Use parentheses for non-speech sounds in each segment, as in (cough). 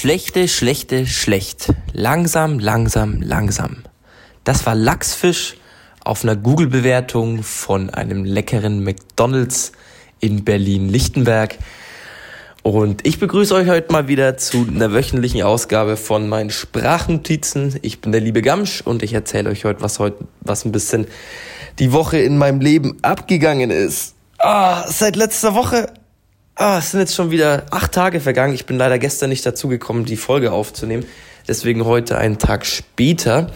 Schlechte, schlechte, schlecht. Langsam, langsam, langsam. Das war Lachsfisch auf einer Google-Bewertung von einem leckeren McDonald's in Berlin-Lichtenberg. Und ich begrüße euch heute mal wieder zu einer wöchentlichen Ausgabe von meinen Sprachnotizen. Ich bin der liebe Gamsch und ich erzähle euch heute, was heute, was ein bisschen die Woche in meinem Leben abgegangen ist. Ah, seit letzter Woche Ah, es sind jetzt schon wieder acht Tage vergangen. Ich bin leider gestern nicht dazu gekommen, die Folge aufzunehmen. Deswegen heute einen Tag später.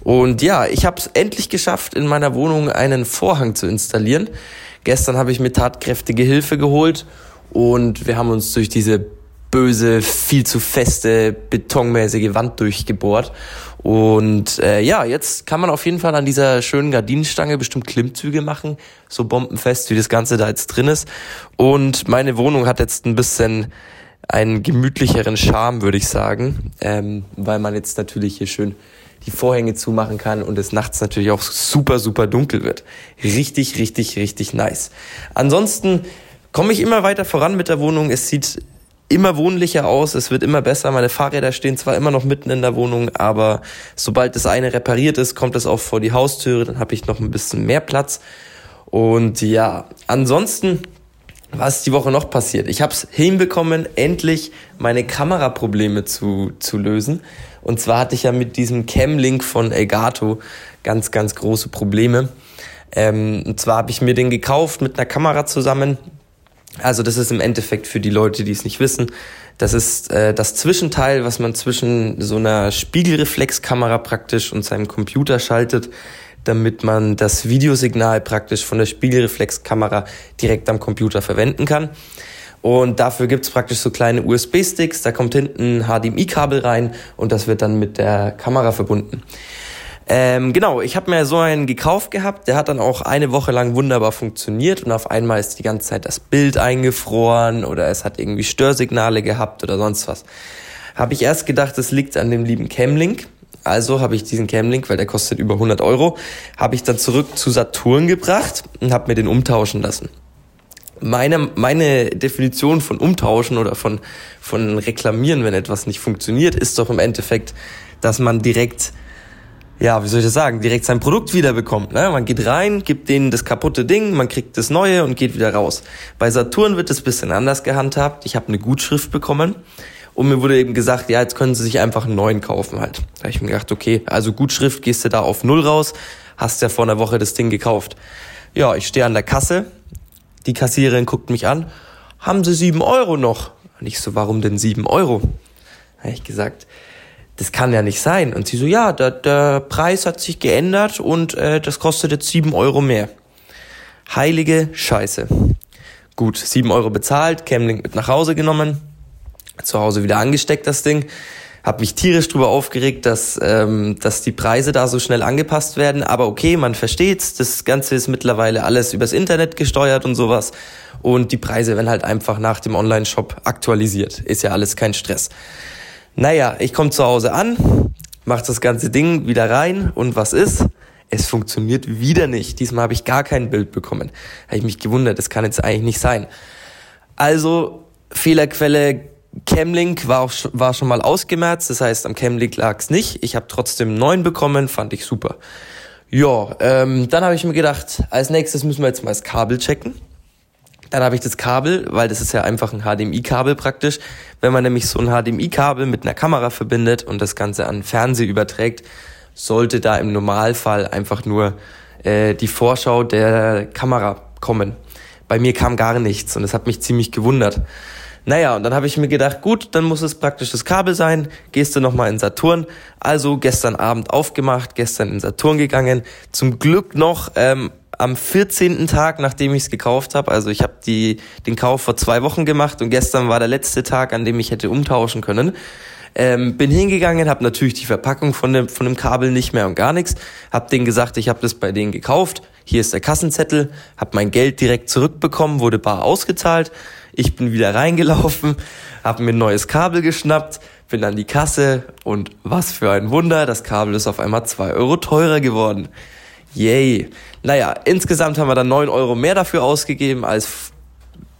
Und ja, ich habe es endlich geschafft, in meiner Wohnung einen Vorhang zu installieren. Gestern habe ich mir tatkräftige Hilfe geholt und wir haben uns durch diese böse, viel zu feste, betonmäßige Wand durchgebohrt. Und äh, ja, jetzt kann man auf jeden Fall an dieser schönen Gardinenstange bestimmt Klimmzüge machen, so bombenfest, wie das Ganze da jetzt drin ist. Und meine Wohnung hat jetzt ein bisschen einen gemütlicheren Charme, würde ich sagen, ähm, weil man jetzt natürlich hier schön die Vorhänge zumachen kann und es nachts natürlich auch super, super dunkel wird. Richtig, richtig, richtig nice. Ansonsten komme ich immer weiter voran mit der Wohnung. Es sieht immer wohnlicher aus, es wird immer besser. Meine Fahrräder stehen zwar immer noch mitten in der Wohnung, aber sobald das eine repariert ist, kommt es auch vor die Haustüre, dann habe ich noch ein bisschen mehr Platz. Und ja, ansonsten, was ist die Woche noch passiert? Ich habe es hinbekommen, endlich meine Kameraprobleme zu, zu lösen. Und zwar hatte ich ja mit diesem Cam-Link von Elgato ganz, ganz große Probleme. Ähm, und zwar habe ich mir den gekauft mit einer Kamera zusammen, also das ist im Endeffekt für die Leute, die es nicht wissen, das ist äh, das Zwischenteil, was man zwischen so einer Spiegelreflexkamera praktisch und seinem Computer schaltet, damit man das Videosignal praktisch von der Spiegelreflexkamera direkt am Computer verwenden kann. Und dafür gibt's praktisch so kleine USB-Sticks, da kommt hinten ein HDMI-Kabel rein und das wird dann mit der Kamera verbunden. Ähm, genau, ich habe mir so einen gekauft gehabt, der hat dann auch eine Woche lang wunderbar funktioniert und auf einmal ist die ganze Zeit das Bild eingefroren oder es hat irgendwie Störsignale gehabt oder sonst was. Habe ich erst gedacht, es liegt an dem lieben Camlink. Also habe ich diesen Camlink, weil der kostet über 100 Euro, habe ich dann zurück zu Saturn gebracht und habe mir den umtauschen lassen. Meine, meine Definition von umtauschen oder von, von reklamieren, wenn etwas nicht funktioniert, ist doch im Endeffekt, dass man direkt ja, wie soll ich das sagen, direkt sein Produkt wiederbekommt. Ne? Man geht rein, gibt denen das kaputte Ding, man kriegt das neue und geht wieder raus. Bei Saturn wird es bisschen anders gehandhabt. Ich habe eine Gutschrift bekommen und mir wurde eben gesagt, ja, jetzt können Sie sich einfach einen neuen kaufen halt. Da habe ich mir gedacht, okay, also Gutschrift, gehst du da auf Null raus, hast ja vor einer Woche das Ding gekauft. Ja, ich stehe an der Kasse, die Kassiererin guckt mich an, haben Sie sieben Euro noch? Und ich so, warum denn sieben Euro? Habe ich gesagt, das kann ja nicht sein. Und sie so, ja, der, der Preis hat sich geändert und äh, das kostet jetzt sieben Euro mehr. Heilige Scheiße. Gut, sieben Euro bezahlt, Camlink mit nach Hause genommen, zu Hause wieder angesteckt das Ding. Hab mich tierisch drüber aufgeregt, dass, ähm, dass die Preise da so schnell angepasst werden. Aber okay, man versteht's. Das Ganze ist mittlerweile alles übers Internet gesteuert und sowas. Und die Preise werden halt einfach nach dem Online-Shop aktualisiert. Ist ja alles kein Stress. Naja, ich komme zu Hause an, mach das ganze Ding wieder rein und was ist? Es funktioniert wieder nicht. Diesmal habe ich gar kein Bild bekommen. Habe ich mich gewundert, das kann jetzt eigentlich nicht sein. Also Fehlerquelle Camlink war, auch, war schon mal ausgemerzt, das heißt am Camlink lag's nicht. Ich habe trotzdem neun bekommen, fand ich super. Ja, ähm, dann habe ich mir gedacht, als nächstes müssen wir jetzt mal das Kabel checken. Dann habe ich das Kabel, weil das ist ja einfach ein HDMI-Kabel praktisch. Wenn man nämlich so ein HDMI-Kabel mit einer Kamera verbindet und das Ganze an Fernseher überträgt, sollte da im Normalfall einfach nur äh, die Vorschau der Kamera kommen. Bei mir kam gar nichts und das hat mich ziemlich gewundert. Naja, und dann habe ich mir gedacht, gut, dann muss es praktisch das Kabel sein. Gehst du nochmal in Saturn. Also gestern Abend aufgemacht, gestern in Saturn gegangen. Zum Glück noch ähm, am 14. Tag, nachdem ich es gekauft habe. Also ich habe den Kauf vor zwei Wochen gemacht und gestern war der letzte Tag, an dem ich hätte umtauschen können. Ähm, bin hingegangen, habe natürlich die Verpackung von dem, von dem Kabel nicht mehr und gar nichts. Hab denen gesagt, ich habe das bei denen gekauft. Hier ist der Kassenzettel. Hab mein Geld direkt zurückbekommen, wurde bar ausgezahlt. Ich bin wieder reingelaufen, habe mir ein neues Kabel geschnappt, bin an die Kasse und was für ein Wunder, das Kabel ist auf einmal zwei Euro teurer geworden. Yay. Naja, insgesamt haben wir dann neun Euro mehr dafür ausgegeben als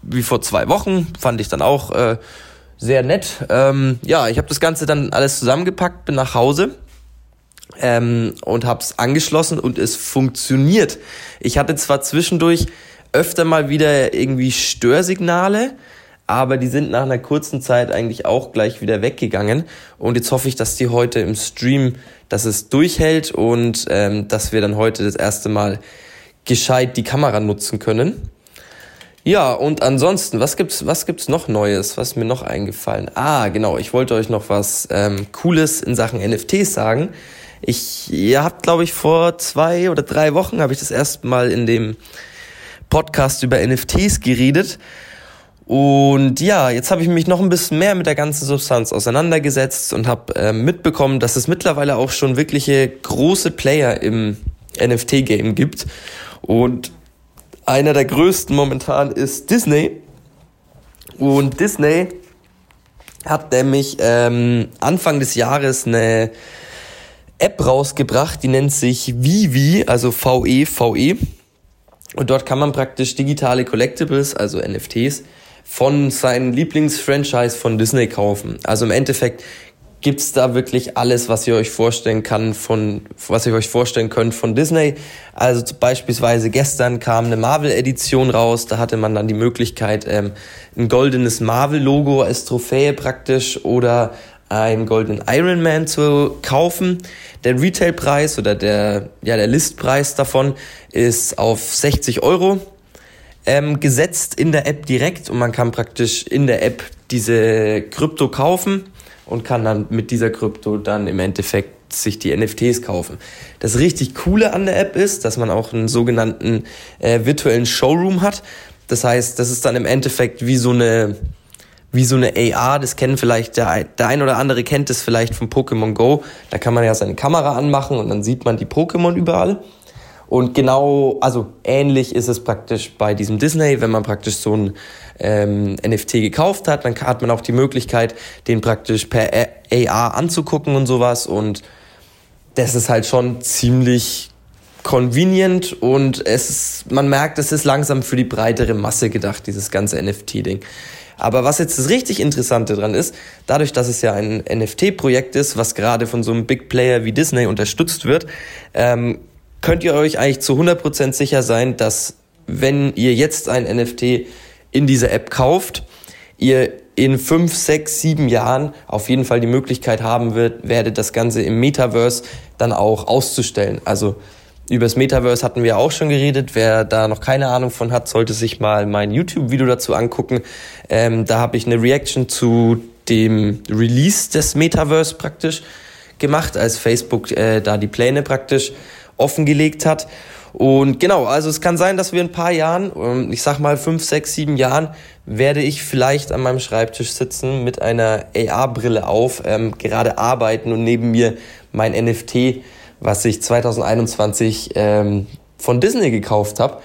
wie vor zwei Wochen. Fand ich dann auch äh, sehr nett. Ähm, ja, ich habe das Ganze dann alles zusammengepackt, bin nach Hause ähm, und habe es angeschlossen und es funktioniert. Ich hatte zwar zwischendurch öfter mal wieder irgendwie Störsignale, aber die sind nach einer kurzen Zeit eigentlich auch gleich wieder weggegangen. Und jetzt hoffe ich, dass die heute im Stream, dass es durchhält und ähm, dass wir dann heute das erste Mal gescheit die Kamera nutzen können. Ja, und ansonsten, was gibt's, was gibt's noch Neues? Was mir noch eingefallen? Ah, genau, ich wollte euch noch was ähm, Cooles in Sachen NFTs sagen. Ich, ihr habt, glaube ich, vor zwei oder drei Wochen habe ich das erste Mal in dem Podcast über NFTs geredet. Und ja, jetzt habe ich mich noch ein bisschen mehr mit der ganzen Substanz auseinandergesetzt und habe äh, mitbekommen, dass es mittlerweile auch schon wirkliche große Player im NFT-Game gibt. Und einer der größten momentan ist Disney. Und Disney hat nämlich ähm, Anfang des Jahres eine App rausgebracht, die nennt sich Vivi, also V-E-V-E. Und dort kann man praktisch digitale Collectibles, also NFTs, von seinem Lieblingsfranchise von Disney kaufen. Also im Endeffekt gibt's da wirklich alles, was ihr euch vorstellen kann von, was ihr euch vorstellen könnt von Disney. Also beispielsweise gestern kam eine Marvel-Edition raus, da hatte man dann die Möglichkeit, ähm, ein goldenes Marvel-Logo als Trophäe praktisch oder einen goldenen Iron Man zu kaufen. Der Retailpreis oder der, ja, der Listpreis davon ist auf 60 Euro ähm, gesetzt in der App direkt und man kann praktisch in der App diese Krypto kaufen und kann dann mit dieser Krypto dann im Endeffekt sich die NFTs kaufen. Das richtig Coole an der App ist, dass man auch einen sogenannten äh, virtuellen Showroom hat. Das heißt, das ist dann im Endeffekt wie so eine wie so eine AR, das kennen vielleicht der, der ein oder andere kennt das vielleicht von Pokémon Go. Da kann man ja seine Kamera anmachen und dann sieht man die Pokémon überall. Und genau, also ähnlich ist es praktisch bei diesem Disney, wenn man praktisch so ein ähm, NFT gekauft hat, dann hat man auch die Möglichkeit, den praktisch per AR anzugucken und sowas. Und das ist halt schon ziemlich convenient und es ist, man merkt, es ist langsam für die breitere Masse gedacht, dieses ganze NFT-Ding. Aber was jetzt das richtig Interessante dran ist, dadurch, dass es ja ein NFT-Projekt ist, was gerade von so einem Big Player wie Disney unterstützt wird, ähm, könnt ihr euch eigentlich zu 100% sicher sein, dass wenn ihr jetzt ein NFT in dieser App kauft, ihr in fünf, sechs, sieben Jahren auf jeden Fall die Möglichkeit haben wird, werdet das Ganze im Metaverse dann auch auszustellen. Also über das Metaverse hatten wir auch schon geredet. Wer da noch keine Ahnung von hat, sollte sich mal mein YouTube-Video dazu angucken. Ähm, da habe ich eine Reaction zu dem Release des Metaverse praktisch gemacht, als Facebook äh, da die Pläne praktisch offengelegt hat. Und genau, also es kann sein, dass wir in ein paar Jahren, ähm, ich sag mal fünf, sechs, sieben Jahren, werde ich vielleicht an meinem Schreibtisch sitzen mit einer AR-Brille auf, ähm, gerade arbeiten und neben mir mein NFT, was ich 2021 ähm, von Disney gekauft habe,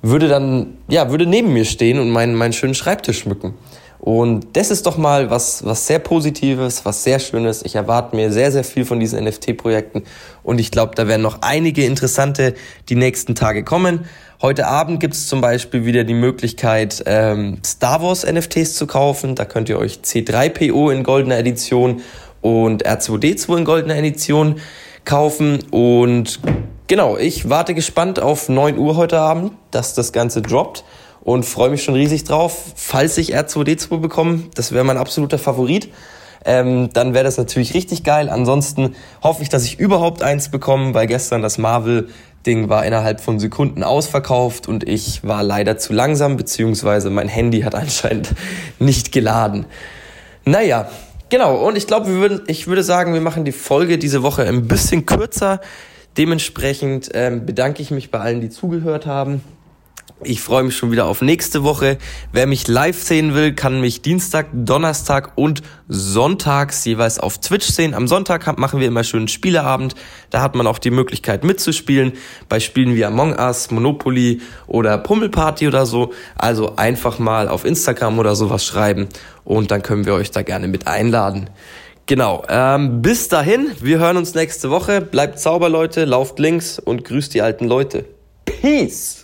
würde dann, ja, würde neben mir stehen und meinen, meinen schönen Schreibtisch schmücken. Und das ist doch mal was, was sehr Positives, was sehr Schönes. Ich erwarte mir sehr, sehr viel von diesen NFT-Projekten und ich glaube, da werden noch einige interessante die nächsten Tage kommen. Heute Abend gibt es zum Beispiel wieder die Möglichkeit, ähm, Star Wars NFTs zu kaufen. Da könnt ihr euch C3PO in goldener Edition und R2D2 in goldener Edition kaufen. Und genau, ich warte gespannt auf 9 Uhr heute Abend, dass das Ganze droppt und freue mich schon riesig drauf. Falls ich R2D2 bekomme, das wäre mein absoluter Favorit. Ähm, dann wäre das natürlich richtig geil. Ansonsten hoffe ich, dass ich überhaupt eins bekomme, weil gestern das Marvel-Ding war innerhalb von Sekunden ausverkauft und ich war leider zu langsam, beziehungsweise mein Handy hat anscheinend (laughs) nicht geladen. Naja, genau. Und ich glaube, ich würde sagen, wir machen die Folge diese Woche ein bisschen kürzer. Dementsprechend ähm, bedanke ich mich bei allen, die zugehört haben. Ich freue mich schon wieder auf nächste Woche. Wer mich live sehen will, kann mich Dienstag, Donnerstag und Sonntags jeweils auf Twitch sehen. Am Sonntag machen wir immer schönen Spieleabend. Da hat man auch die Möglichkeit mitzuspielen bei Spielen wie Among Us, Monopoly oder Pummelparty oder so. Also einfach mal auf Instagram oder sowas schreiben und dann können wir euch da gerne mit einladen. Genau, ähm, bis dahin, wir hören uns nächste Woche. Bleibt sauber, Leute, lauft links und grüßt die alten Leute. Peace!